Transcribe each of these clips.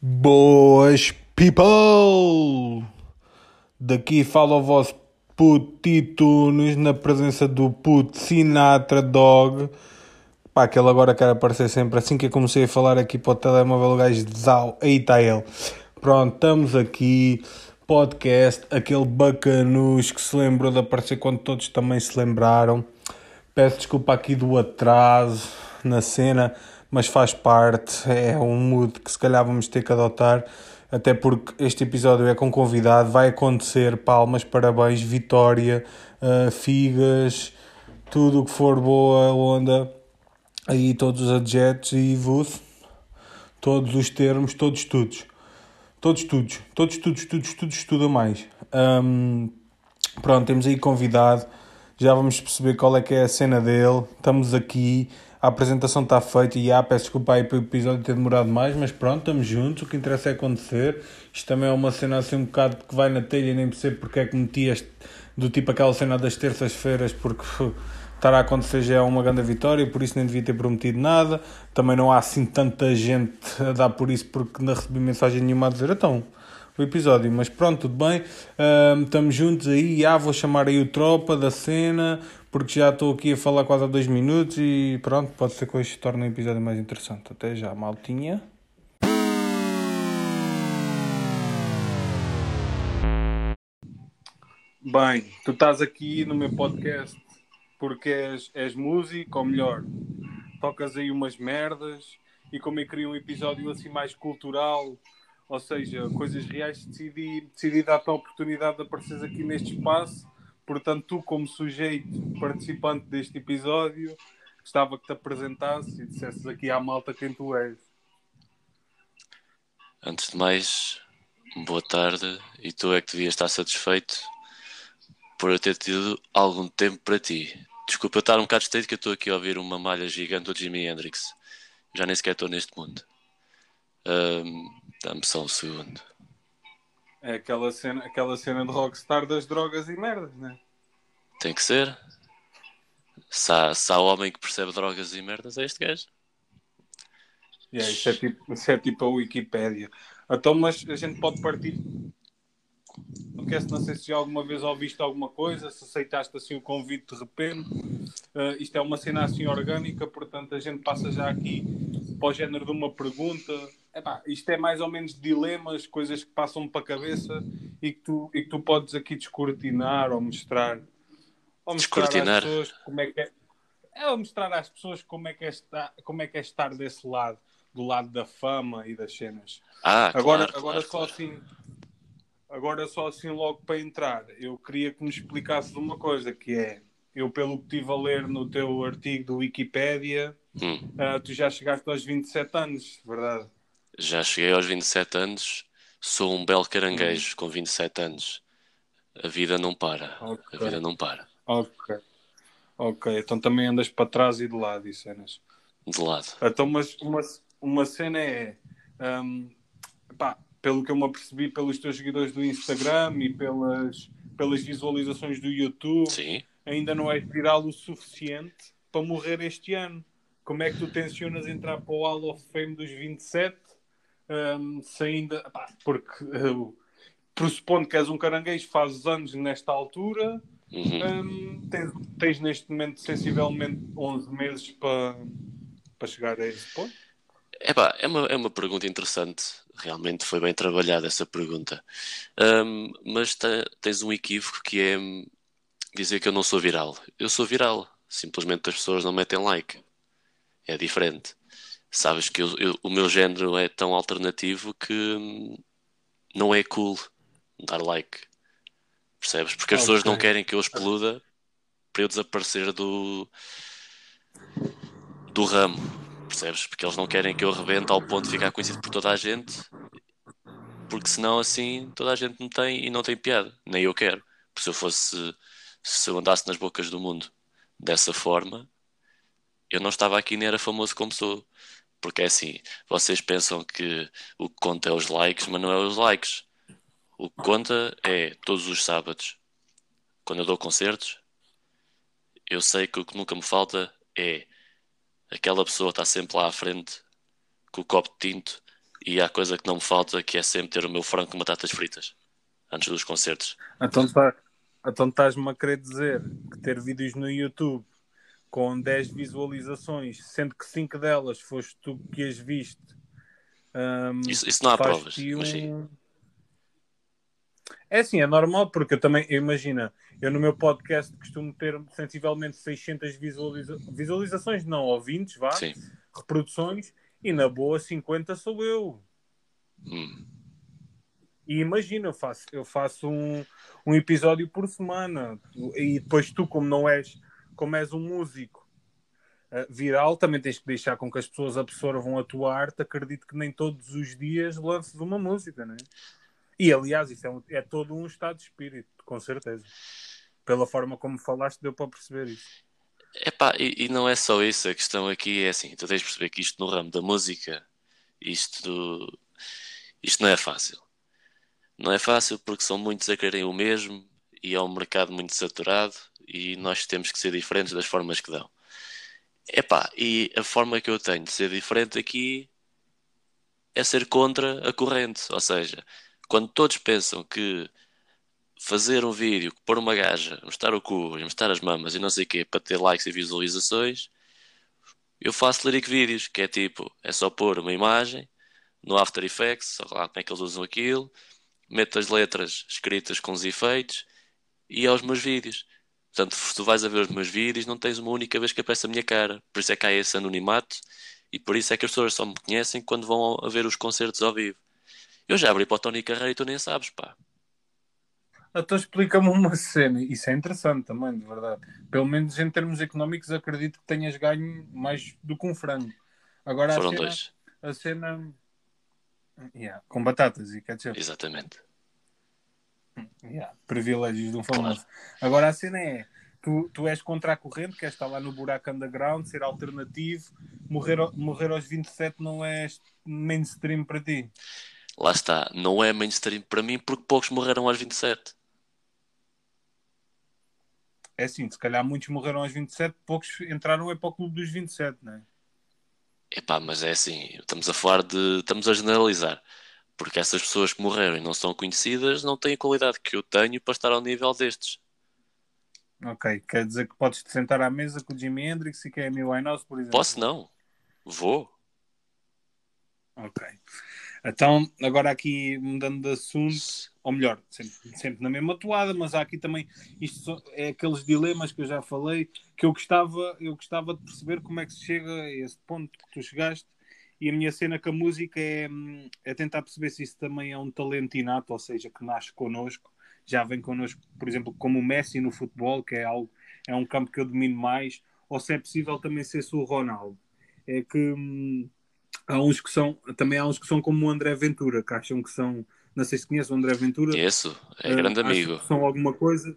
Boas people! Daqui fala o vosso puto Titunes na presença do puto Sinatra Dog. Pá, aquele agora quer aparecer sempre assim que eu comecei a falar aqui para o telemóvel, o gajo Zau, aí está ele. Pronto, estamos aqui, podcast, aquele bacanus que se lembrou de aparecer quando todos também se lembraram. Peço desculpa aqui do atraso na cena, mas faz parte, é um mood que se calhar vamos ter que adotar, até porque este episódio é com convidado, vai acontecer, palmas, parabéns, vitória, uh, figas, tudo o que for boa onda, aí todos os adjetos e vos, todos os termos, todos todos estudos, todos estudos, estudos, estudos, estudo a mais. Um, pronto, temos aí convidado, já vamos perceber qual é que é a cena dele. Estamos aqui, a apresentação está feita e ah, peço desculpa aí pelo episódio ter demorado mais, mas pronto, estamos juntos, o que interessa é acontecer. Isto também é uma cena assim um bocado que vai na telha nem percebo porque é que meti este, do tipo aquela cena das terças-feiras, porque estar a acontecer já é uma grande vitória, por isso nem devia ter prometido nada. Também não há assim tanta gente a dar por isso, porque não recebi mensagem nenhuma a dizer então o episódio. Mas pronto, tudo bem. Estamos juntos aí. Já vou chamar aí o tropa da cena, porque já estou aqui a falar quase há dois minutos e pronto, pode ser que hoje se torne um episódio mais interessante. Até já, maltinha. Bem, tu estás aqui no meu podcast porque és, és músico, ou melhor, tocas aí umas merdas e como eu queria um episódio assim mais cultural ou seja, coisas reais, decidi, decidi dar-te a oportunidade de apareceres aqui neste espaço. Portanto, tu, como sujeito participante deste episódio, gostava que te apresentasses e dissesses aqui à malta quem tu és. Antes de mais, boa tarde. E tu é que devias estar satisfeito por eu ter tido algum tempo para ti. Desculpa estar um bocado estreito que eu estou aqui a ouvir uma malha gigante do Jimi Hendrix. Já nem sequer estou neste mundo. Um, Dá-me só um segundo. É aquela cena, aquela cena de rockstar das drogas e merdas, né? Tem que ser. Se há, se há homem que percebe drogas e merdas, é este gajo. Yeah, isso, é tipo, isso é tipo a Wikipédia. Então, mas a gente pode partir. Não, quer, não sei se já alguma vez ouviste alguma coisa, se aceitaste assim o convite de repente. Uh, isto é uma cena assim orgânica, portanto a gente passa já aqui para o género de uma pergunta epá, isto é mais ou menos dilemas, coisas que passam para a cabeça e que tu, e que tu podes aqui descortinar ou mostrar. Ou mostrar às pessoas como é que é. É mostrar às pessoas como é, que é estar, como é que é estar desse lado, do lado da fama e das cenas. Ah, agora, claro, agora claro, só claro. assim. Agora só assim logo para entrar, eu queria que me explicasses uma coisa, que é, eu pelo que estive a ler no teu artigo do Wikipédia, Hum. uh, tu já chegaste aos 27 anos, verdade? Já cheguei aos 27 anos, sou um belo caranguejo com 27 anos. A vida não para. Ok. A vida não para. Ok. Ok, então também andas para trás e de lado e cenas. De lado. Então, mas uma, uma cena é. hum, pá, pelo que eu me apercebi pelos teus seguidores do Instagram e pelas, pelas visualizações do YouTube, Sim. ainda não és viral o suficiente para morrer este ano. Como é que tu tensionas entrar para o Hall of Fame dos 27? Hum, se ainda. pá, porque uh, pressupondo que és um caranguejo, fazes anos nesta altura. Uhum. Hum, tens, tens neste momento sensivelmente 11 meses para, para chegar a esse ponto? Epá, é, uma, é uma pergunta interessante. Realmente foi bem trabalhada essa pergunta. Ahm, mas te- tens um equívoco que é dizer que eu não sou viral. Eu sou viral. Simplesmente as pessoas não metem like. É diferente. Sabes que eu- eu- o meu género é tão alternativo que hum, não é cool dar like. Percebes? Porque as pessoas não querem que eu exploda para eu desaparecer do, do ramo. Percebes? Porque eles não querem que eu rebente ao ponto de ficar conhecido por toda a gente, porque senão assim toda a gente me tem e não tem piada. Nem eu quero. Porque se eu fosse, se eu andasse nas bocas do mundo dessa forma, eu não estava aqui nem era famoso como sou. Porque é assim, vocês pensam que o que conta é os likes, mas não é os likes. O que conta é todos os sábados, quando eu dou concertos, eu sei que o que nunca me falta é aquela pessoa está sempre lá à frente com o copo de tinto e há coisa que não me falta que é sempre ter o meu frango com batatas fritas antes dos concertos. Então, tá, então estás-me a querer dizer que ter vídeos no YouTube com 10 visualizações, sendo que 5 delas foste tu que as viste. Um, isso, isso, não há provas. Um... Mas sim. É assim, é normal, porque eu também, imagina, eu no meu podcast costumo ter sensivelmente 600 visualiza... visualizações, não, ouvintes, vá, Sim. reproduções, e na boa 50 sou eu. Hum. E imagina, eu faço, eu faço um, um episódio por semana, e depois tu, como não és, como és um músico viral, também tens que deixar com que as pessoas absorvam a tua arte, acredito que nem todos os dias lances uma música, não é? E aliás, isso é, um, é todo um estado de espírito, com certeza. Pela forma como falaste, deu para perceber isso. Epá, e, e não é só isso, a questão aqui é assim, tu tens de perceber que isto no ramo da música, isto, isto não é fácil. Não é fácil porque são muitos a quererem o mesmo e é um mercado muito saturado e nós temos que ser diferentes das formas que dão. Epá, e a forma que eu tenho de ser diferente aqui é ser contra a corrente, ou seja, quando todos pensam que fazer um vídeo, pôr uma gaja, mostrar o cu, mostrar as mamas e não sei o quê para ter likes e visualizações, eu faço lyric vídeos, que é tipo, é só pôr uma imagem no After Effects, sei lá como é que eles usam aquilo, meto as letras escritas com os efeitos e aos meus vídeos. Portanto, se tu vais a ver os meus vídeos, não tens uma única vez que aparece a minha cara. Por isso é que há esse anonimato e por isso é que as pessoas só me conhecem quando vão a ver os concertos ao vivo. Eu já abri para o Tony Carreira e tu nem sabes, pá. Então explica-me uma cena. Isso é interessante também, de verdade. Pelo menos em termos económicos, acredito que tenhas ganho mais do que um frango. Agora Foram a cena, dois. A cena. Yeah, com batatas e ketchup. Exatamente. Yeah, privilégios de um famoso. Agora a cena é. Tu, tu és contra a corrente, queres estar lá no buraco underground, ser alternativo, morrer, morrer aos 27 não é mainstream para ti lá está, não é mainstream para mim porque poucos morreram aos 27. É assim, se calhar muitos morreram aos 27, poucos entraram é para o clube dos 27, não é? Epá, mas é assim, estamos a falar de. estamos a generalizar. Porque essas pessoas que morreram e não são conhecidas não têm a qualidade que eu tenho para estar ao nível destes. Ok, quer dizer que podes te sentar à mesa com o Jimi Hendrix e que é Amy Winehouse, por exemplo? Posso não. Vou. Ok. Então, agora aqui mudando de assunto, ou melhor, sempre, sempre na mesma toada, mas há aqui também, isto é aqueles dilemas que eu já falei, que eu gostava, eu gostava de perceber como é que se chega a esse ponto que tu chegaste, e a minha cena com a música é, é tentar perceber se isso também é um talento inato, ou seja, que nasce connosco, já vem connosco, por exemplo, como o Messi no futebol, que é algo, é um campo que eu domino mais, ou se é possível também ser o Ronaldo. É que hum, há uns que são, também há uns que são como o André Ventura, que acham que são, não sei se conhece o André Ventura. Isso, é grande uh, amigo. são alguma coisa,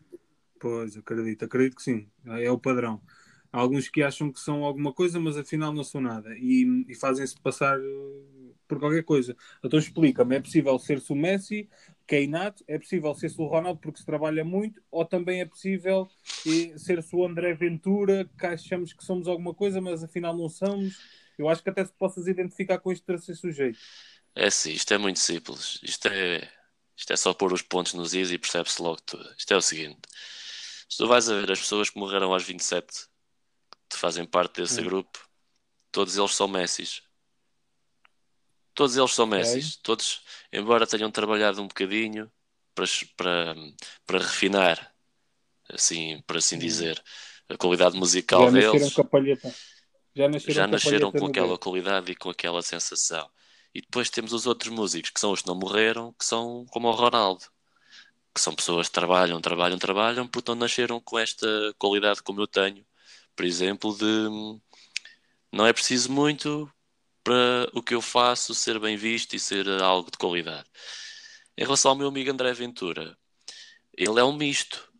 pois, acredito, acredito que sim, é o padrão. Há alguns que acham que são alguma coisa, mas afinal não são nada e, e fazem-se passar eh, por qualquer coisa. Então explica-me, é possível ser-se o Messi, que é inato, é possível ser-se o Ronaldo porque se trabalha muito, ou também é possível eh, ser-se o André Ventura, que achamos que somos alguma coisa, mas afinal não somos eu acho que até se possas identificar com este terceiro sujeito. É sim, isto é muito simples. Isto é, isto é só pôr os pontos nos is e percebe-se logo tudo. Isto é o seguinte: se tu vais a ver as pessoas que morreram aos 27 que fazem parte desse hum. grupo, todos eles são Messis. Todos eles são Messis. Todos, embora tenham trabalhado um bocadinho para, para, para refinar, assim, por assim hum. dizer, a qualidade musical Já deles. Com a já nasceram, já nasceram com aquela qualidade e com aquela sensação. E depois temos os outros músicos, que são os que não morreram, que são como o Ronaldo. Que são pessoas que trabalham, trabalham, trabalham, porque não nasceram com esta qualidade como eu tenho. Por exemplo, de não é preciso muito para o que eu faço ser bem visto e ser algo de qualidade. Em relação ao meu amigo André Ventura, ele é um misto.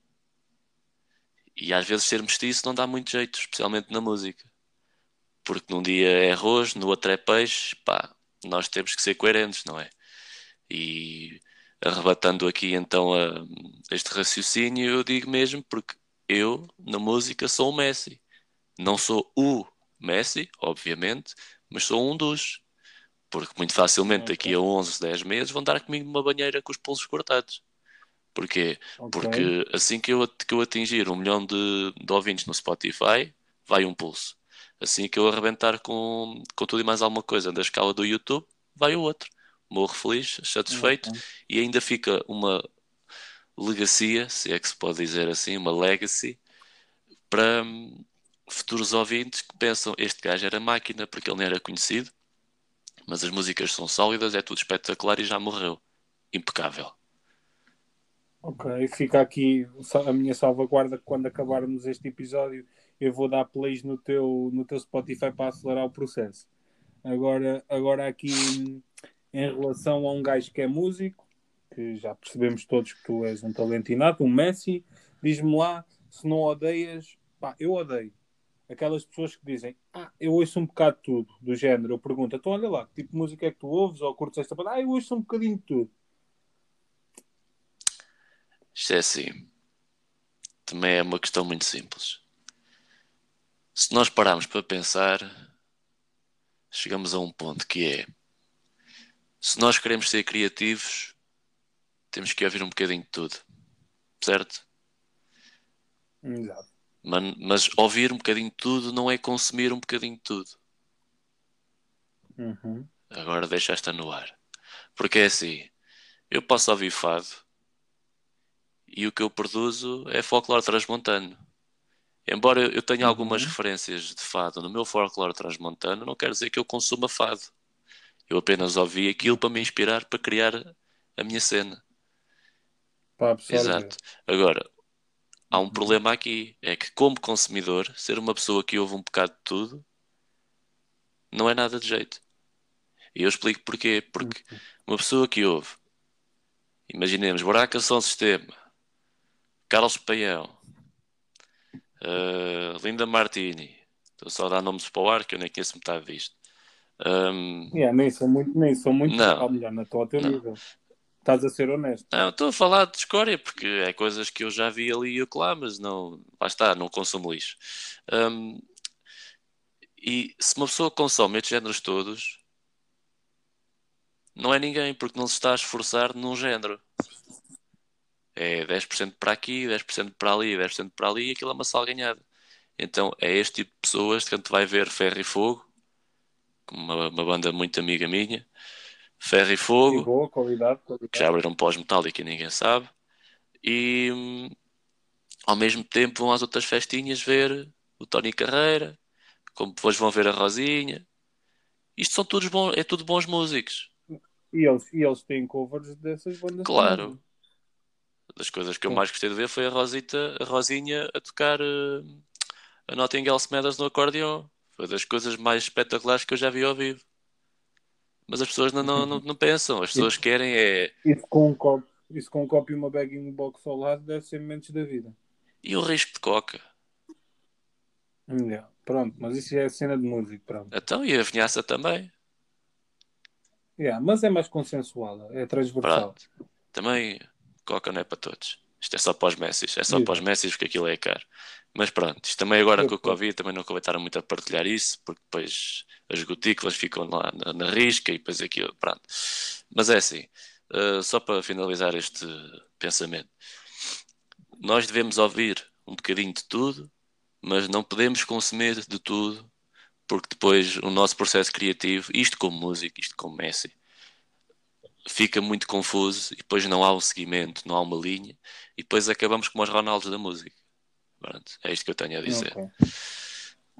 E às vezes ser mestiço não dá muito jeito, especialmente na música porque num dia é arroz, no outro é peixe, pá, nós temos que ser coerentes, não é? E arrebatando aqui então a, este raciocínio, eu digo mesmo porque eu, na música, sou o Messi, não sou o Messi, obviamente, mas sou um dos. Porque muito facilmente daqui a 11, 10 meses vão dar comigo numa banheira com os pulsos cortados. Porquê? Ok. Porque assim que eu, que eu atingir um milhão de, de ouvintes no Spotify, vai um pulso. Assim que eu arrebentar com, com tudo e mais alguma coisa da escala do YouTube, vai o outro. Morro feliz, satisfeito Ok. e ainda fica uma legacia, se é que se pode dizer assim, uma legacy para futuros ouvintes que pensam este gajo era máquina porque ele não era conhecido, mas as músicas são sólidas, é tudo espetacular e já morreu. Impecável. Ok, fica aqui a minha salvaguarda que quando acabarmos este episódio eu vou dar plays no teu, no teu Spotify para acelerar o processo. Agora, agora aqui em relação a um gajo que é músico, que já percebemos todos que tu és um talento inato, um Messi, diz-me lá se não odeias, pá, eu odeio. Aquelas pessoas que dizem, ah, eu ouço um bocado de tudo, do género. Eu pergunto, então olha lá, que tipo de música é que tu ouves ou curtes esta banda? Ah, eu ouço um bocadinho de tudo. Isto é assim. Também é uma questão muito simples. Se nós pararmos para pensar, chegamos a um ponto que é: se nós queremos ser criativos, temos que ouvir um bocadinho de tudo, certo? Exato. Man- Mas ouvir um bocadinho de tudo não é consumir um bocadinho de tudo. Uhum. Agora deixa esta no ar. Porque é assim: eu posso ouvir fado e o que eu produzo é folclore transmontano. Embora eu- tenha algumas Uhum. referências de fado no meu folclore transmontano, não quer dizer que eu consuma fado. Eu apenas ouvi aquilo para me inspirar para criar a minha cena. Absorver. Exato. Agora, há um problema aqui: é que, como consumidor, ser uma pessoa que ouve um bocado de tudo não é nada de jeito. E eu explico porquê. Porque uma pessoa que ouve, imaginemos, Buraca Som Sistema, Carlos Paião, eh, Linda Martini, estou só a dar nomes para o ar que eu nem conheço metade disto. Ahm, Yeah, nem sou muito, nem sou muito, Não. melhor, não estou ao teu Não. nível. Estás a ser honesto. Não, estou a falar de escória porque é coisas que eu já vi ali e acolá, mas não, lá está, não consumo lixo. Hum, e se uma pessoa consome estes géneros todos, não é ninguém, porque não se está a esforçar num género. É 10% para aqui, 10% para ali, 10% para ali, e aquilo é uma salganhada. Então é este tipo de pessoas que a gente vai ver Ferro e Fogo, uma, uma banda muito amiga minha, Ferro e Fogo Sim, boa, qualidade, que qualidade. já abriram pós-metálica e ninguém sabe, e hum, ao mesmo tempo vão às outras festinhas ver o Tony Carreira, como depois vão ver a Rosinha. Isto são todos bons, é tudo bons músicos. E eles, e eles têm covers dessas bandas. Claro. também. Das coisas que eu mais gostei de ver foi a Rosita, a Rosinha a tocar hum, a Notting Smathers no acordeão. Foi das coisas mais espetaculares que eu já vi ao vivo. Mas as pessoas não, não, não, não pensam, as pessoas querem é. Isso com um copo, isso com um copo e uma bagging box ao lado deve ser momentos da vida. E o risco de coca? Yeah. Pronto, mas isso é cena de música, pronto. Então, e a vinhaça também? Yeah, mas é mais consensual, é transversal. Pronto. Também Coca não é para todos. Isto é só para os Messis. É só para os Messis porque aquilo é caro. Mas pronto, isto também agora com o sei. Covid também não aproveitaram muito a partilhar isso, porque depois as gotículas ficam lá na, na risca e depois aquilo, pronto. Mas é assim, uh, só para finalizar este pensamento. Nós devemos ouvir um bocadinho de tudo, mas não podemos consumir de tudo, porque depois o nosso processo criativo, isto como música, isto como Messi, fica muito confuso e depois não há um seguimento, não há uma linha e depois acabamos como os Ronaldos da música. Pronto, é isto que eu tenho a dizer. Ok.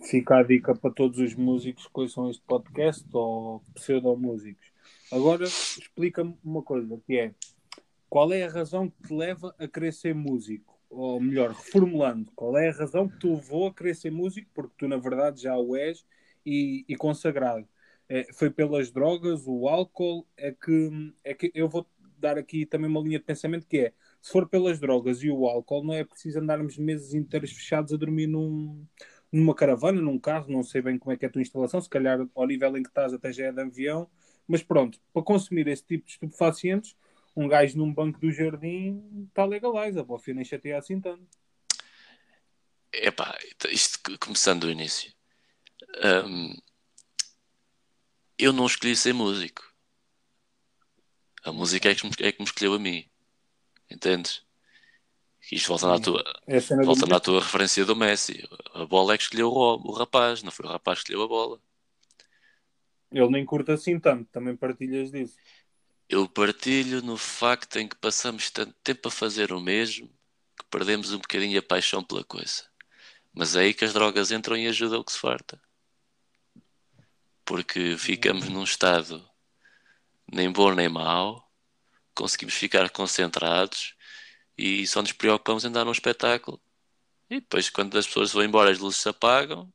Fica a dica para todos os músicos que ouçam este podcast ou pseudo-músicos. Agora explica-me uma coisa, que é qual é a razão que te leva a querer ser músico? Ou melhor, reformulando, qual é a razão que te levou a querer ser músico? Porque tu na verdade já o és e, e consagrado. É, foi pelas drogas, o álcool, é que, é que eu vou dar aqui também uma linha de pensamento que é se for pelas drogas e o álcool, não é preciso andarmos meses inteiros fechados a dormir num, numa caravana, num carro, não sei bem como é que é a tua instalação, se calhar ao nível em que estás até já é de avião, mas pronto, para consumir esse tipo de estupefacientes, um gajo num banco do jardim está legalize, a bofia nem chateia assim tanto. Epá, isto começando do início. Ahm, eu não escolhi ser músico. A música é que, me- é que me escolheu a mim. Entendes? Isto voltando à tua, É a cena do voltando à tua referência do Messi. A bola é que escolheu o, o rapaz, não foi o rapaz que escolheu a bola. Ele nem curta assim tanto, também partilhas disso. Eu partilho no facto em que passamos tanto tempo a fazer o mesmo que perdemos um bocadinho a paixão pela coisa. Mas é aí que as drogas entram e ajudam o que se farta. Porque ficamos num estado nem bom nem mau, conseguimos ficar concentrados e só nos preocupamos em dar um espetáculo. E depois, quando as pessoas vão embora, as luzes se apagam,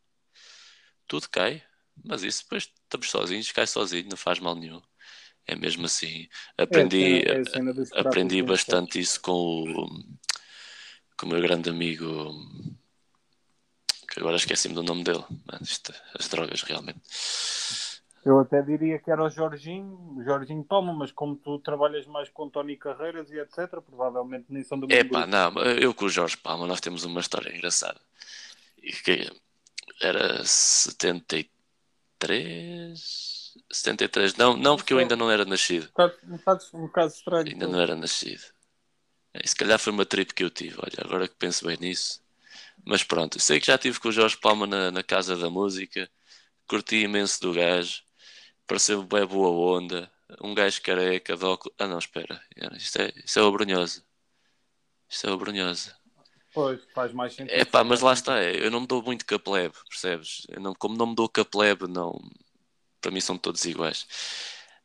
tudo cai. Mas isso depois estamos sozinhos, cai sozinho, não faz mal nenhum. É mesmo assim. Aprendi, É a cena- é a aprendi pelos bastante isso com o, com o meu grande amigo, que agora esqueci-me do nome dele. Mano, isto- as drogas, realmente. Eu até diria que era o Jorginho, Jorginho Palma, mas como tu trabalhas mais com Tony Carreiras e etc., provavelmente nem são do mesmo Epá, grupo. não, eu com o Jorge Palma nós temos uma história engraçada. Que era 73? 73? Não, não, porque eu ainda não era nascido. Bocado, um bocado estranho. Ainda não era nascido. É, se calhar foi uma trip que eu tive, olha, agora que penso bem nisso. Mas pronto, sei que já estive com o Jorge Palma na, na Casa da Música, curti imenso do gajo, pareceu bem boa onda, um gajo careca, de óculos. Ah não, espera, isto é, isto é o Brunhosa. Isto é o Brunhosa. Pois, faz mais sentido. É pá, mas lá está, eu não me dou muito plebe, percebes? Eu não, como não me dou plebe, não, para mim são todos iguais.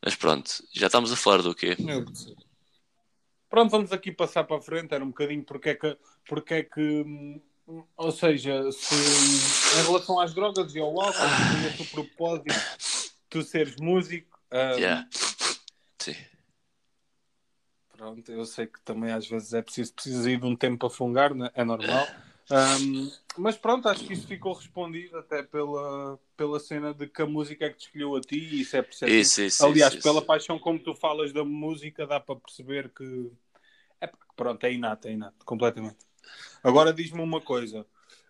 Mas pronto, já estamos a falar do quê? Eu percebo. Pronto, vamos aqui passar para a frente. Era um bocadinho porque é que, porque é que hum, ou seja, se em relação às drogas e ao álcool, se esse o propósito tu seres músico, hum, Yeah. Sim. pronto, eu sei que também às vezes é preciso, precisa ir de um tempo para fungar, né? é normal. Hum, mas pronto, acho que isso ficou respondido até pela, pela cena de que a música é que te escolheu a ti e isso é perceptível. Isso, isso, Aliás, isso, pela paixão como tu falas da música, dá para perceber que é pronto, é inato, é inato, completamente. Agora diz-me uma coisa.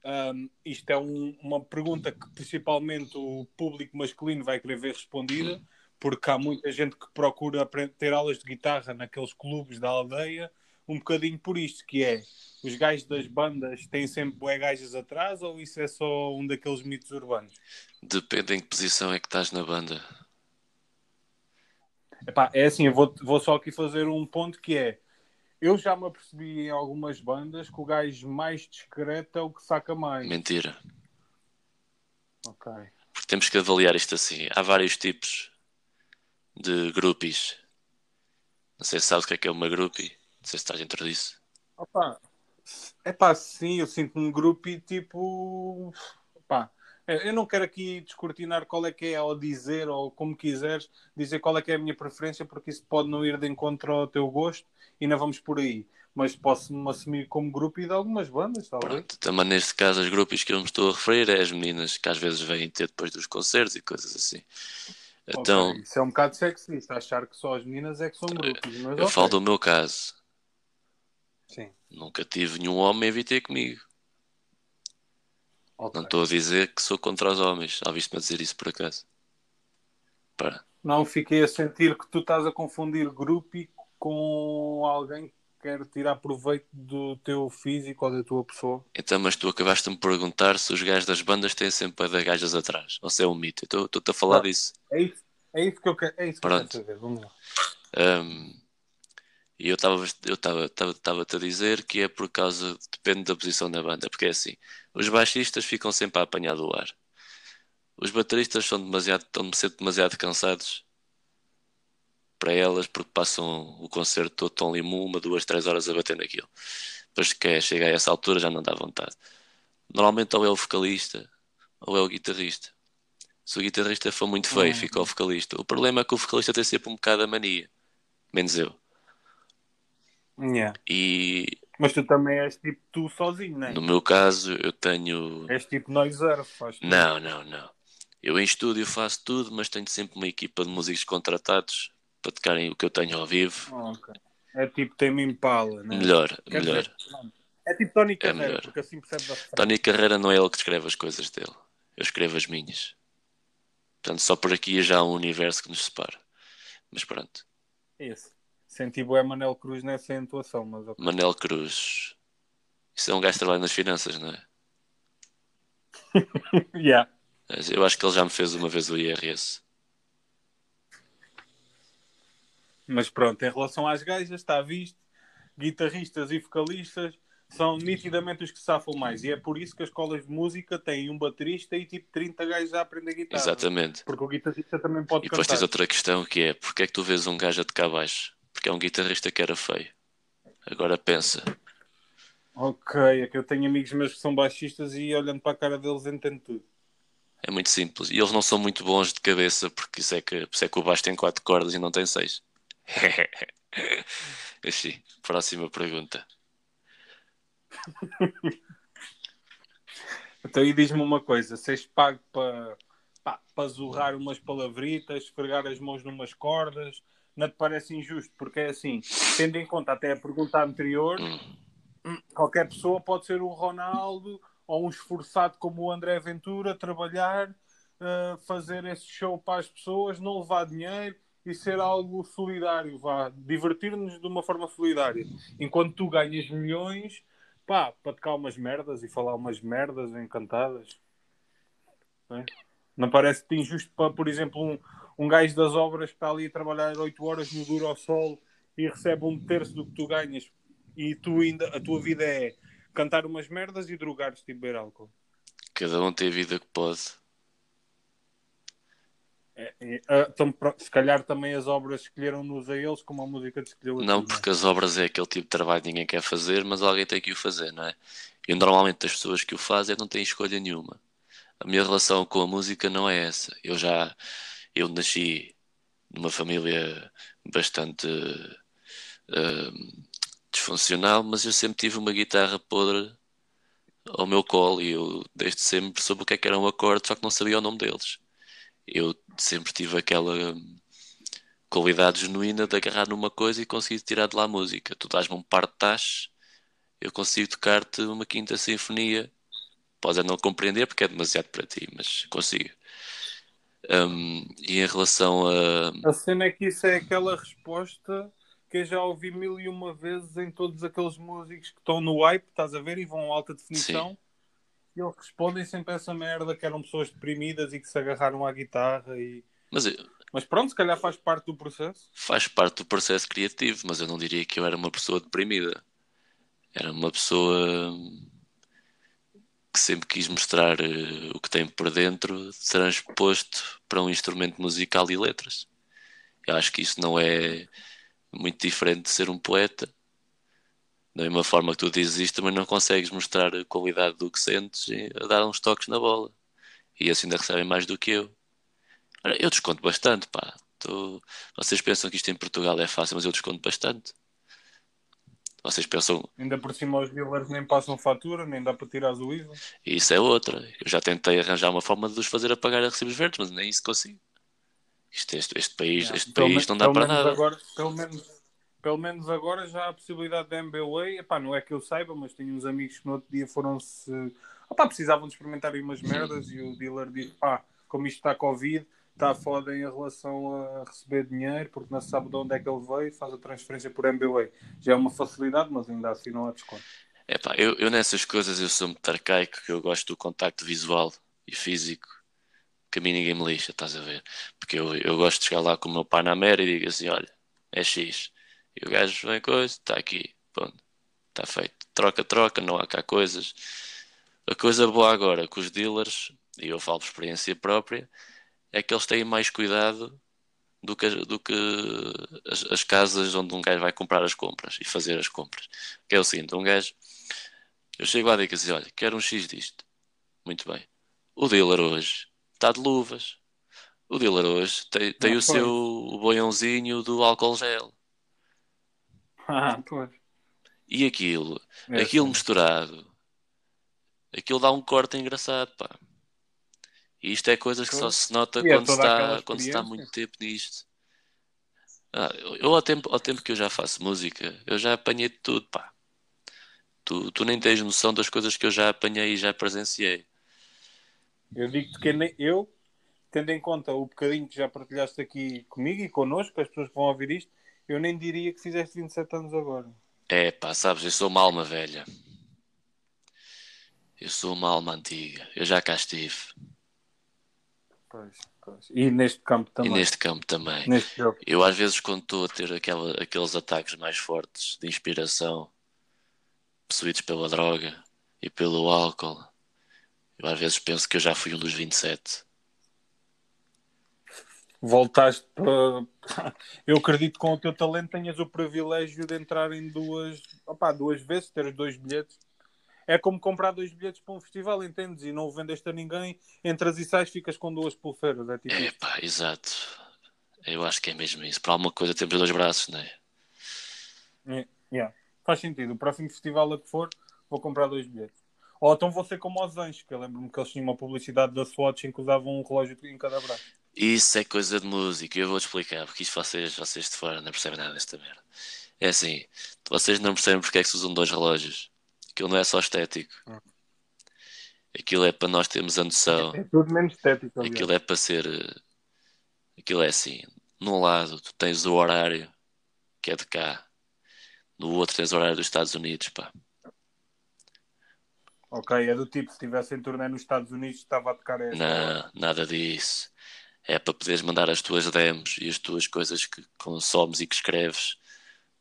Ahm, isto é um- uma pergunta que principalmente o público masculino vai querer ver respondida, porque há muita gente que procura ter aulas de guitarra naqueles clubes da aldeia, um bocadinho por isto, que é os gajos das bandas têm sempre bué gajas atrás ou isso é só um daqueles mitos urbanos? Depende em que posição é que estás na banda. Epá, é assim, eu vou, vou só aqui fazer um ponto que é eu já me apercebi em algumas bandas que o gajo mais discreto é o que saca mais. Mentira. Ok. Porque temos que avaliar isto assim. Há vários tipos de grupos. Não sei se sabes o que é que é uma groupie. Não sei se estás dentro disso. Opa, epá, sim, eu sinto um grupo e tipo. Opá, eu não quero aqui descortinar qual é que é, ou dizer, ou como quiseres, dizer qual é que é a minha preferência, porque isso pode não ir de encontro ao teu gosto e não vamos por aí. Mas posso-me assumir como grupo e de algumas bandas, talvez. Pronto. Também neste caso as grupos que eu me estou a referir é as meninas que às vezes vêm ter depois dos concertos e coisas assim. Então, Ok, Isso é um bocado sexista, achar que só as meninas é que são grupos. Eu ok. falo do meu caso. Sim, Nunca tive nenhum homem a vir ter comigo. Ok. Não estou a dizer que sou contra os homens. Já viste-me a dizer isso por acaso? Para. Não fiquei a sentir que tu estás a confundir grupo com alguém que quer tirar proveito do teu físico ou da tua pessoa. Então, mas tu acabaste de me perguntar se os gajos das bandas têm sempre a dar gajas atrás. Ou se é um mito. Eu estou- Estou-te a falar Não. disso. É isso, é isso que eu quero, é isso que eu quero Pronto. saber. Vamos lá. Um, e eu estava eu estava estava estava-te a dizer que é por causa depende da posição da banda, porque é assim, os baixistas ficam sempre a apanhar do ar. Os bateristas são demasiado estão sempre demasiado cansados para elas porque passam o concerto todo tão limo, uma, duas, três horas a bater naquilo. Depois que é, chega a essa altura já não dá vontade. Normalmente ou é o vocalista ou é o guitarrista. Se o guitarrista for muito feio, Uhum. fica o vocalista. O problema é que o vocalista tem sempre um bocado a mania. Menos eu. Yeah. E Mas tu também és tipo tu sozinho, não é? no meu caso eu tenho. És tipo nós faz tudo. Não, não, não. Eu em estúdio faço tudo, mas tenho sempre uma equipa de músicos contratados para tocarem o que eu tenho ao vivo. Ah, ok. É tipo tem-me impala, né? Melhor, Quer melhor. dizer, é tipo Tony Carreira, melhor. porque assim percebes a frase. Tony Carreira não é ele que escreve as coisas dele. Eu escrevo as minhas. Portanto, só por aqui já há um universo que nos separa. Mas pronto. Esse. Senti o Manel Cruz nessa entoação, mas. Manel Cruz. Isso é um gajo que trabalha nas finanças, não é? yeah. Eu acho que ele já me fez uma vez o IRS. Mas pronto, em relação às gajas, está visto. Guitarristas e vocalistas são nitidamente os que safam mais. E é por isso que as escolas de música têm um baterista e tipo 30 gajos a aprender guitarra. Exatamente. Porque o guitarrista também pode E depois cantar. tens outra questão que é: porque é que tu vês um gajo a tocar baixo? Porque é um guitarrista que era feio. Agora pensa. Ok, é que eu tenho amigos meus que são baixistas e olhando para a cara deles entendo tudo. É muito simples. E eles não são muito bons de cabeça, porque isso é que, isso é que o baixo tem quatro cordas e não tem seis. Assim, próxima pergunta. Então aí diz-me uma coisa, se és pago para para zurrar umas palavritas, esfregar as mãos numas cordas, não te parece injusto? Porque é assim, tendo em conta até a pergunta anterior, qualquer pessoa pode ser um Ronaldo ou um esforçado como o André Ventura, trabalhar, eh, fazer esse show para as pessoas, não levar dinheiro e ser algo solidário, vá, divertir-nos de uma forma solidária. Enquanto tu ganhas milhões, pá, para tocar umas merdas e falar umas merdas encantadas. Não, é? Não parece-te injusto para, por exemplo, um, um gajo das obras que está ali a trabalhar 8 horas no duro ao sol e recebe um terço do que tu ganhas e tu ainda, a tua vida é cantar umas merdas e drogar-te e beber álcool. Cada um tem a vida que pode. É, é, ah, então, se calhar também as obras escolheram-nos a eles como a música te escolheu a Não, é? porque as obras é aquele tipo de trabalho que ninguém quer fazer, mas alguém tem que o fazer, não é? E normalmente as pessoas que o fazem não têm escolha nenhuma. A minha relação com a música não é essa. Eu já, eu nasci numa família bastante hum, disfuncional, mas eu sempre tive uma guitarra podre ao meu colo e eu desde sempre soube o que é que era um acorde, só que não sabia o nome deles. Eu sempre tive aquela hum, qualidade genuína de agarrar numa coisa e conseguir tirar de lá a música. Tu dás-me um par de tachos, eu consigo tocar-te uma quinta sinfonia. Podes não compreender porque é demasiado para ti, mas consigo. Hum, e em relação a. A cena é que isso é aquela resposta que eu já ouvi mil e uma vezes em todos aqueles músicos que estão no hype, estás a ver, e vão a alta definição. E eles respondem sempre essa merda que eram pessoas deprimidas e que se agarraram à guitarra. E... Mas eu- Mas pronto, se calhar faz parte do processo. faz parte do processo criativo, mas eu não diria que eu era uma pessoa deprimida. Era uma pessoa hum, que sempre quis mostrar eh, o que tem por dentro, transposto para um instrumento musical e letras. Eu acho que isso não é muito diferente de ser um poeta. Da mesma forma que tu dizes isto, mas não consegues mostrar a qualidade do que sentes a dar uns toques na bola. E assim ainda recebem mais do que eu. Ora, eu desconto bastante, pá. Tô- Vocês pensam que isto em Portugal é fácil, mas eu desconto bastante. Vocês pensam, Ainda por cima os dealers nem passam fatura, nem dá para tirar o IVA. isso é outra. Eu já tentei arranjar uma forma de os fazer a pagar a recibos verdes, mas nem isso consigo. Isto, este, este país, este Pelo país não dá para nada. Agora, pelo, menos, pelo menos agora já há a possibilidade da MBWay. Epá, não é que eu saiba, mas tenho uns amigos que no outro dia foram-se. Opá, precisavam de experimentar umas merdas e o dealer disse: pá, como isto está Covid, está foda em relação a receber dinheiro, porque não sabe de onde é que ele veio, faz a transferência por MBWay. Já é uma facilidade, mas ainda assim não há desconto. Epá, eu, eu nessas coisas eu sou muito arcaico, eu gosto do contacto visual e físico, que a mim ninguém me lixa, estás a ver? Porque eu, eu gosto de chegar lá com o meu Panamera e digo assim, olha, é X. E o gajo vem coisa, está aqui, pronto, está feito. Troca, troca, não há cá coisas. A coisa boa agora com os dealers, e eu falo por experiência própria, é que eles têm mais cuidado do que, do que as, as casas onde um gajo vai comprar as compras e fazer as compras. Que é o seguinte, um gajo eu chego lá e digo assim: olha, quero um X disto. Muito bem. O dealer hoje está de luvas. O dealer hoje tem, tem Ah, o seu boiãozinho do álcool gel. Ah, pois. E aquilo, É aquilo assim. misturado, aquilo dá um corte engraçado, pá. E isto é coisas que só se nota E é quando se está, quando se está experiência. muito tempo nisto. Ah, eu, ao tempo, ao tempo que eu já faço música, eu já apanhei de tudo, pá. Tu, tu nem tens noção das coisas que eu já apanhei e já presenciei. Eu digo-te que nem eu tendo em conta o bocadinho que já partilhaste aqui comigo e connosco, as pessoas que vão ouvir isto, eu nem diria que fizeste 27 anos agora. É pá, sabes, eu sou uma alma velha. Eu sou uma alma antiga. Eu já cá estive. Pois, pois. E neste campo também. E neste campo também. Neste jogo. Eu às vezes quando estou a ter aquela, aqueles ataques mais fortes de inspiração, possuídos pela droga e pelo álcool, eu às vezes penso que eu já fui um dos 27. Voltaste para. Eu acredito que com o teu talento tenhas o privilégio de entrar em duas, opá, duas vezes, teres dois bilhetes. É como comprar dois bilhetes para um festival, entendes? E não o vendeste a ninguém, entras e sais, ficas com duas pulseiras. É tipo É isto. pá, exato. Eu acho que é mesmo isso. Para alguma coisa temos dois braços, não é? É, yeah. Faz sentido. O próximo festival a que for, vou comprar dois bilhetes. Ou então vou ser como os Anjos, que eu lembro-me que eles tinham uma publicidade da Swatch em que usavam um relógio em cada braço. Isso é coisa de música, eu vou-te explicar, porque isto vocês, vocês de fora não percebem nada desta merda. É assim, vocês não percebem porque é que se usam dois relógios. Aquilo não é só estético. Aquilo é para nós termos a noção. É tudo menos estético. aliás. Aquilo é para ser. eh, Aquilo é assim. Num lado tu tens o horário que é de cá. No outro tens o horário dos Estados Unidos, pá. Ok, é do tipo, se estivesse em turnê nos Estados Unidos, estava a tocar esta. Não, nada disso. É para poderes mandar as tuas demos e as tuas coisas que consomes e que escreves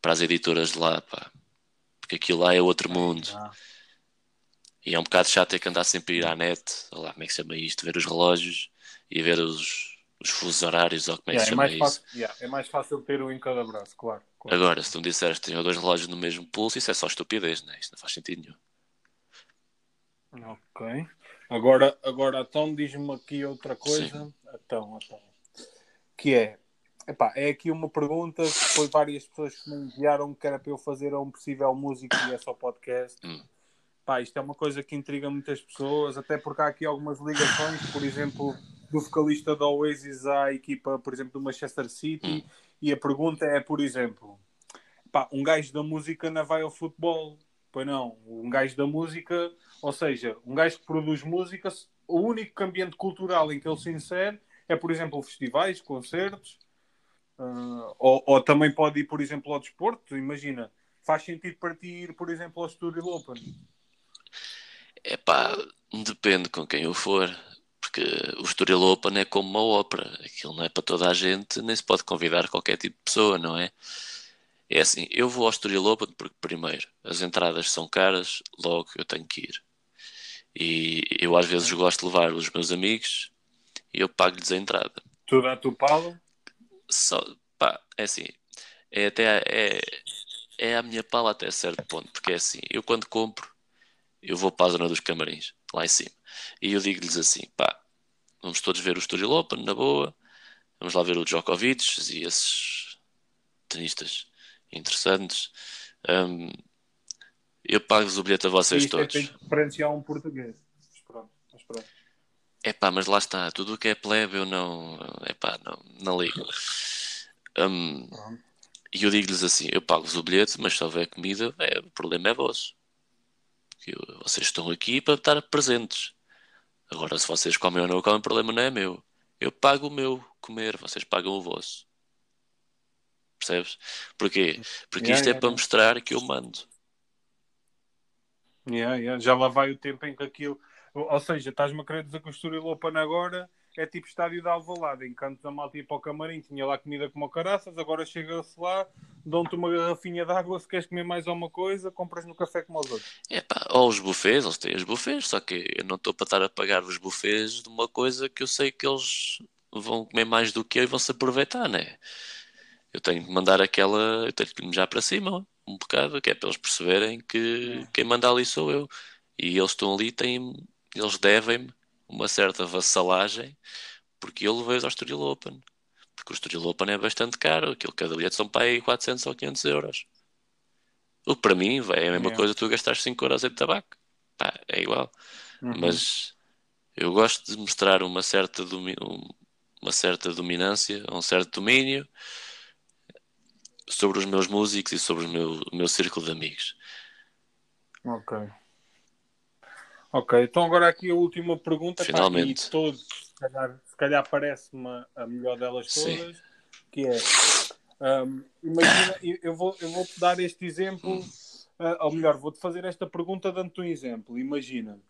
para as editoras de lá, pá. Porque aquilo lá é outro mundo. Ah, E é um bocado chato ter que andar sempre a ir à net, ou lá, como é que se chama isto, ver os relógios e ver os, os fusos horários, ou como é que yeah, se é, chama mais isso. fácil, yeah, é mais fácil ter um em cada braço, claro. claro. Agora, se tu me disseres que tenho dois relógios no mesmo pulso, isso é só estupidez, né? Isto não faz sentido nenhum. Ok. Agora, agora então diz-me aqui outra coisa. Então, então. Que é, epá, é aqui uma pergunta que foi várias pessoas que me enviaram que era para eu fazer a um possível músico e é só podcast. Hum. Pá, isto é uma coisa que intriga muitas pessoas, até porque há aqui algumas ligações, por exemplo, do vocalista da Oasis à equipa, por exemplo, do Manchester City. Hum. E a pergunta é, por exemplo, pá, um gajo da música não vai ao futebol. Pois não, um gajo da música, ou seja, um gajo que produz música, o único ambiente cultural em que ele se insere é, por exemplo, festivais, concertos, ah, ou, ou também pode ir, por exemplo, ao desporto. Imagina, faz sentido para ti ir, por exemplo, ao Studio Open. É pá, depende com quem eu for. Porque o Estoril Open é como uma ópera. Aquilo não é para toda a gente, nem se pode convidar qualquer tipo de pessoa, não é? É assim, eu vou ao Estoril Open porque, primeiro, as entradas são caras, logo eu tenho que ir. E eu às vezes gosto de levar os meus amigos e eu pago-lhes a entrada. Tudo à tua pala. Só, pá, é assim, é até é, é a minha pala até certo ponto, porque é assim, eu quando compro, eu vou para a zona dos camarins, lá em cima, e eu digo-lhes assim, pá, vamos todos ver o Estoril Open, na boa, vamos lá ver o Djokovic e esses tenistas interessantes, Hum, eu pago-vos o bilhete a vocês Isto é, todos. tem que referenciar um português. Mas pronto, mas pronto. É pá, mas lá está, tudo o que é plebe eu não, é pá, não, não ligo. Pronto. e eu digo-lhes assim: eu pago-vos o bilhete, mas se houver comida, é, o problema é vosso. Eu- vocês estão aqui para estar presentes. Agora, se vocês comem ou não comem, o problema não é meu. Eu pago o meu comer, vocês pagam o vosso. Percebes? Porquê? Porque Yeah, isto é yeah, para yeah. mostrar que eu mando. Yeah, yeah. Já lá vai o tempo em que aquilo. Ou seja, estás-me a querer dizer que o Estoril Open agora é tipo estádio de Alvalade, enquanto a malta ia para o camarim, tinha lá comida como caraças, agora chega-se lá, dão-te uma garrafinha de água, se queres comer mais alguma coisa, compras no café como os outros. É pá, ou os buffets, eles têm os buffets, só que eu não estou para estar a pagar os buffets de uma coisa que eu sei que eles vão comer mais do que eu e vão se aproveitar, né? Eu tenho que mandar aquela, eu tenho que me já para cima um bocado, que é para eles perceberem que quem manda ali sou eu. E eles estão ali, têm, eles devem-me uma certa vassalagem porque eu levei-os ao Estoril Open. Porque o Estoril Open é bastante caro, aquilo cada bilhete são para aí 400 ou 500 euros. O que para mim é a mesma Yeah. coisa tu gastares 5 euros em tabaco. Pá, é igual. Uhum. Mas eu gosto de mostrar uma certa, um- uma certa dominância, um certo domínio sobre os meus músicos e sobre o meu, o meu círculo de amigos. Ok. Ok, então agora aqui a última pergunta. pá, Finalmente. e todos, se calhar, calhar parece-me a melhor delas Sim. todas, que é hum, imagina, eu- eu vou, eu vou-te dar este exemplo, ah, ou melhor, vou-te fazer esta pergunta dando-te um exemplo. Imagina,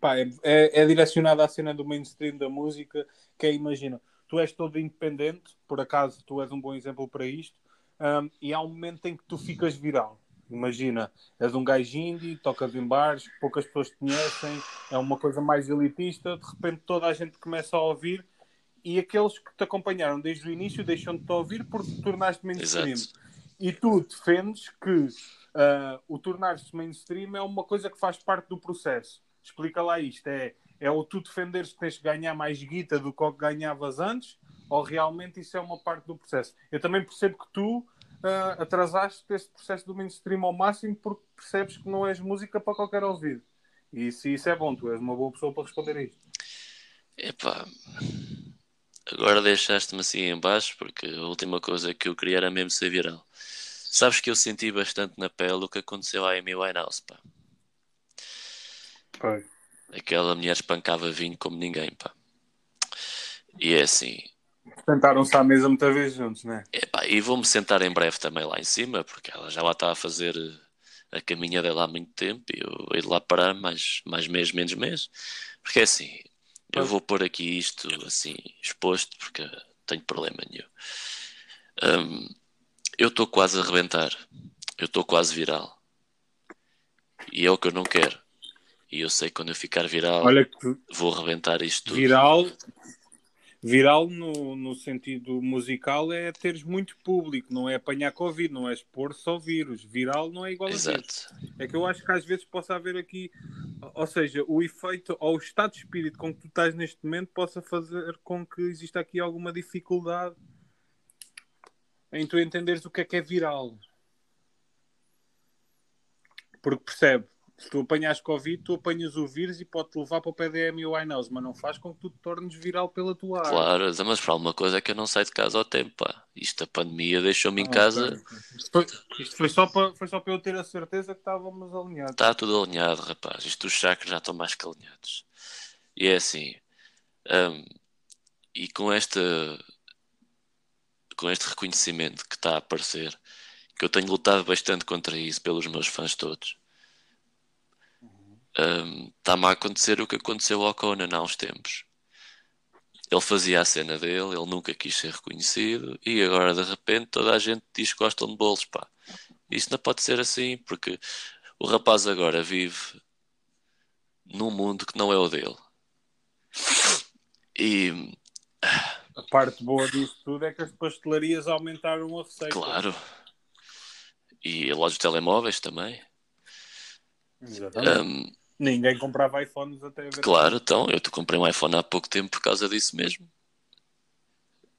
pá, é, é, é direcionada à cena do mainstream da música, que é, imagina, tu és todo independente, por acaso tu és um bom exemplo para isto, hum, e há um momento em que tu ficas viral. Imagina, és um gajo indie, tocas em bares, poucas pessoas te conhecem, é uma coisa mais elitista, de repente toda a gente começa a ouvir e aqueles que te acompanharam desde o início deixam de te ouvir porque te tornaste mainstream. Exato. E tu defendes que ah, o tornar-se mainstream é uma coisa que faz parte do processo. Explica lá isto. É, é o tu defenderes que tens de ganhar mais guita do que o que ganhavas antes ou realmente isso é uma parte do processo? Eu também percebo que tu ah, atrasaste esse processo do mainstream ao máximo porque percebes que não és música para qualquer ouvido. E isso, isso é bom, tu és uma boa pessoa para responder a isto. Epá, agora deixaste-me assim em baixo porque a última coisa que eu queria era mesmo ser viral. Sabes que eu senti bastante na pele o que aconteceu à Amy Winehouse, pá. Aquela mulher espancava vinho como ninguém, pá. E é assim, Sentaram-se à mesa muitas vezes juntos, não é? epá, e vou-me sentar em breve também lá em cima, porque ela já lá está a fazer eh, a caminha dela há muito tempo e eu hei de lá parar mais, mais mês, menos mês. Porque é assim, eu vou pôr aqui isto assim exposto porque tenho problema nenhum. Hum, eu estou quase a arrebentar, eu estou quase viral. E é o que eu não quero. E eu sei que quando eu ficar viral, Olha que vou arrebentar isto tudo. viral, viral no, no sentido musical é teres muito público, não é apanhar Covid, não é expor só vírus. Viral não é igual a vírus. Exato. É que eu acho que às vezes possa haver aqui, ou seja, o efeito ou o estado de espírito com que tu estás neste momento possa fazer com que exista aqui alguma dificuldade em tu entenderes o que é que é viral. Porque percebe, se tu apanhas Covid, tu apanhas o vírus e pode-te levar para o PDM e o Winehouse, mas não faz com que tu te tornes viral pela tua arte. Claro, mas para alguma coisa é que eu não saio de casa ao tempo, pá. Isto, a pandemia deixou-me em Ah, casa. Isto, foi, isto foi só para, foi só para eu ter a certeza que estávamos alinhados. está tudo alinhado, rapaz. Isto os chakras já estão mais que alinhados. E é assim, hum, e com esta, com este reconhecimento que está a aparecer, que eu tenho lutado bastante contra isso pelos meus fãs todos, está-me a acontecer o que aconteceu ao Conan há uns tempos. Ele fazia a cena dele, ele nunca quis ser reconhecido e agora de repente toda a gente diz que gostam de bolos, pá. Isso não pode ser assim, porque o rapaz agora vive num mundo que não é o dele. E, A parte boa disso tudo é que as pastelarias aumentaram a receita. claro, e a loja de telemóveis também. Exatamente. Hum, Ninguém comprava iPhones até ver. claro, então, eu te comprei um iPhone há pouco tempo por causa disso mesmo.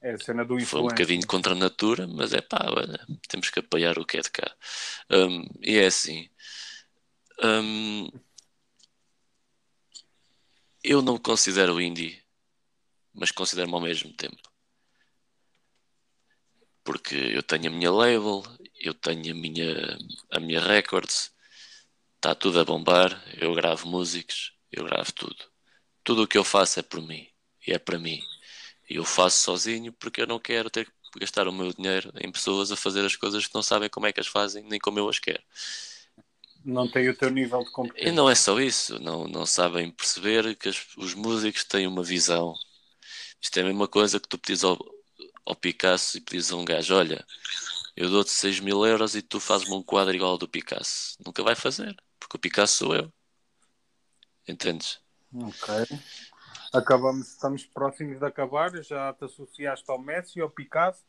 É a cena do Foi um influencer. bocadinho contra a natura, mas é pá, olha, temos que apoiar o que é de cá. Hum, e é assim. hum, eu não me considero indie, mas considero-me ao mesmo tempo. Porque eu tenho a minha label, eu tenho a minha, a minha records, está tudo a bombar, eu gravo músicos, eu gravo tudo. Tudo o que eu faço é por mim, e é para mim. E eu faço sozinho porque eu não quero ter que gastar o meu dinheiro em pessoas a fazer as coisas que não sabem como é que as fazem, nem como eu as quero. Não tem o teu nível de E competência. não é só isso, não, não sabem perceber que as- os músicos têm uma visão. Isto é a mesma coisa que tu pedis ao, ao Picasso e pedis a um gajo: Olha, eu dou-te 6 mil euros e tu fazes-me um quadro igual ao do Picasso. Nunca vai fazer, porque o Picasso sou eu. Entendes? Ok. Acabamos, estamos próximos de acabar. Já te associaste ao Messi e ao Picasso.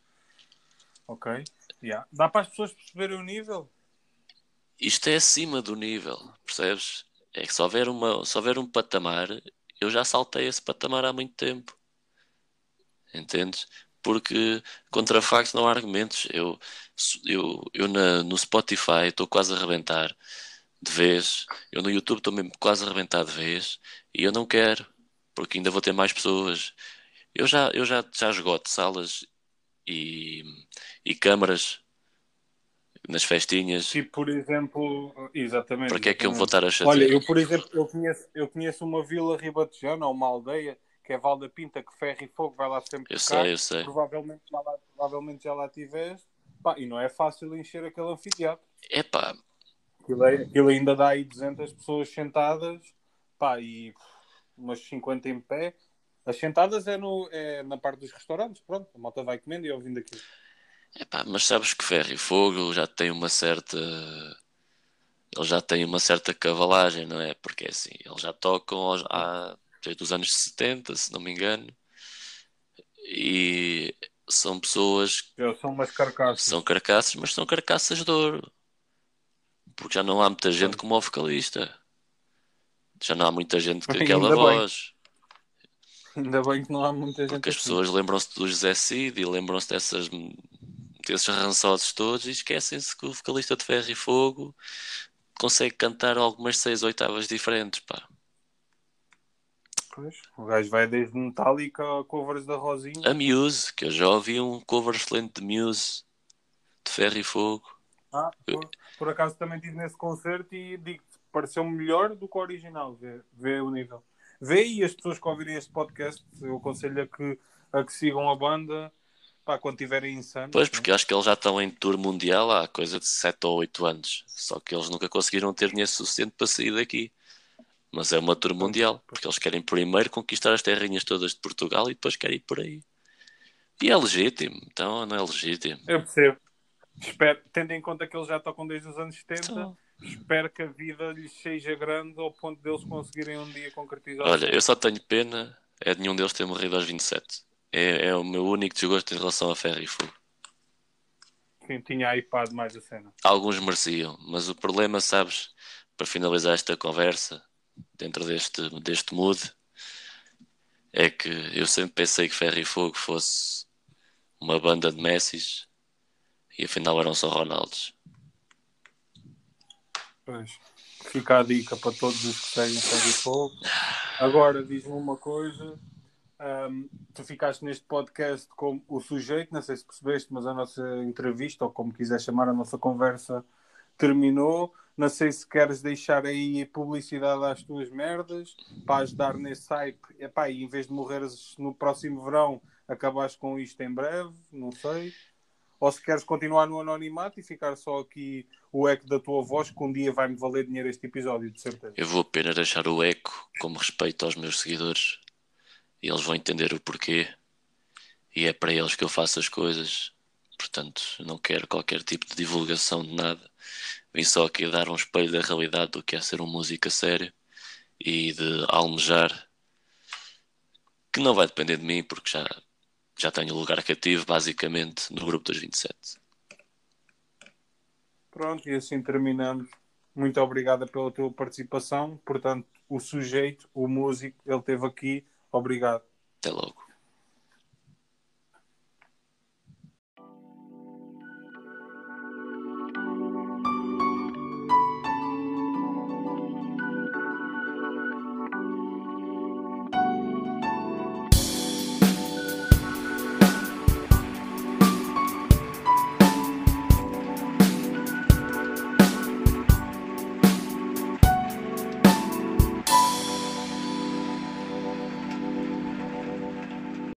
Ok. Yeah. Dá para as pessoas perceberem o nível? Isto é acima do nível, percebes? É que se houver, uma, se houver um patamar, eu já saltei esse patamar há muito tempo. Entendes? Porque contra factos não há argumentos. Eu, eu, eu na, no Spotify estou quase a arrebentar de vez. Eu no YouTube estou mesmo quase a arrebentar de vez. E eu não quero, porque ainda vou ter mais pessoas. Eu já, eu já, já esgoto salas e, e câmaras nas festinhas. Tipo, por exemplo, exatamente. Para que é que eu vou estar a chatear? Olha, eu, por exemplo, eu conheço, eu conheço uma vila ribatejana, ou uma aldeia, que é Val da Pinta, que ferro e fogo vai lá sempre Eu tocar. sei, eu sei. Provavelmente já lá, provavelmente já lá tiveste. Pá, e não é fácil encher aquele anfiteatro. Epá, Aquilo, é- aquilo ainda dá aí 200 pessoas sentadas, pá, e umas 50 em pé. As sentadas é, no, é na parte dos restaurantes, pronto, a malta vai comendo e ouvindo aquilo. epá, mas sabes que Ferro e Fogo já tem uma certa. Eles já têm uma certa cavalagem, não é? Porque é assim, eles já tocam aos- há, desde os anos 70, se não me engano, e são pessoas que Já são umas carcaças. são carcaças, mas são carcaças de ouro. Porque já não há muita gente como o vocalista. Já não há muita gente com Ainda aquela bem. voz. Ainda bem que não há muita gente Porque as assim. pessoas lembram-se do José Cid e lembram-se dessas, desses rançosos todos e esquecem-se que o vocalista de Ferro e Fogo consegue cantar algumas seis oitavas diferentes, pá. Pois, o gajo vai desde Metallica a covers da Rosinha. A Muse, que eu já ouvi um cover excelente de Muse, de Ferro e Fogo. Ah, por, por acaso também estive nesse concerto e digo pareceu melhor do que o original. Vê, vê o nível. Vê e as pessoas que ouvirem este podcast, eu aconselho a que, a que sigam a banda pá, quando tiverem insanos. Pois, porque acho que eles já estão em tour mundial há coisa de 7 ou 8 anos. Só que eles nunca conseguiram ter dinheiro suficiente para sair daqui. Mas é uma tour mundial, porque eles querem primeiro conquistar as terrinhas todas de Portugal e depois querem ir por aí. E é legítimo, então não é legítimo. Eu percebo. Espero, tendo em conta que eles já tocam desde os anos 70, Então, espero que a vida lhes seja grande ao ponto deles conseguirem um dia concretizar. olha, eu só tenho pena é de nenhum deles ter morrido aos 27. É, é o meu único desgosto em relação a Ferro e Fogo. Quem tinha iPad mais a cena. Alguns mereciam, mas o problema, sabes, para finalizar esta conversa, dentro deste, deste mood, é que eu sempre pensei que Ferro e Fogo fosse uma banda de Messis e afinal eram só Ronaldos. Pois. Fica a dica para todos os que seguem Ferro e Fogo. Agora, diz-me uma coisa. ahm, tu ficaste neste podcast como o sujeito, não sei se percebeste, mas a nossa entrevista, ou como quiser chamar a nossa conversa, terminou. Não sei se queres deixar aí publicidade às tuas merdas para ajudar nesse hype. Epá, e em vez de morreres no próximo verão, acabas com isto em breve, não sei. Ou se queres continuar no anonimato e ficar só aqui o eco da tua voz, que um dia vai-me valer dinheiro este episódio, de certeza. Eu vou apenas deixar o eco como respeito aos meus seguidores e eles vão entender o porquê. E é para eles que eu faço as coisas. Portanto, não quero qualquer tipo de divulgação de nada. Vim só aqui dar um espelho da realidade do que é ser um músico a sério e de almejar que não vai depender de mim porque já, já tenho lugar cativo basicamente no grupo dos 27. Pronto, e assim terminamos. Muito obrigada pela tua participação. Portanto, o sujeito, o músico, ele esteve aqui. Obrigado. Até logo.